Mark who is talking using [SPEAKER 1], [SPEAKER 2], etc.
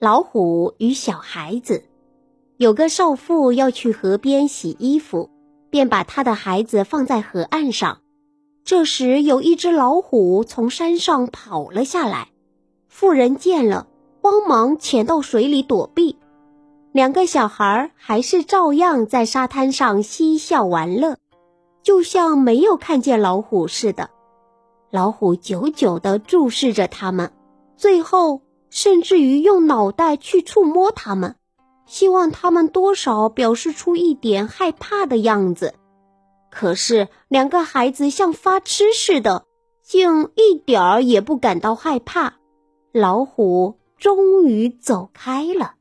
[SPEAKER 1] 老虎与小孩子，有个少妇要去河边洗衣服，便把她的孩子放在河岸上。这时，有一只老虎从山上跑了下来，妇人见了，慌忙潜到水里躲避。两个小孩还是照样在沙滩上嬉笑玩乐，就像没有看见老虎似的。老虎久久地注视着他们，最后。甚至于用脑袋去触摸它们，希望它们多少表示出一点害怕的样子。可是两个孩子像发痴似的，竟一点儿也不感到害怕。老虎终于走开了。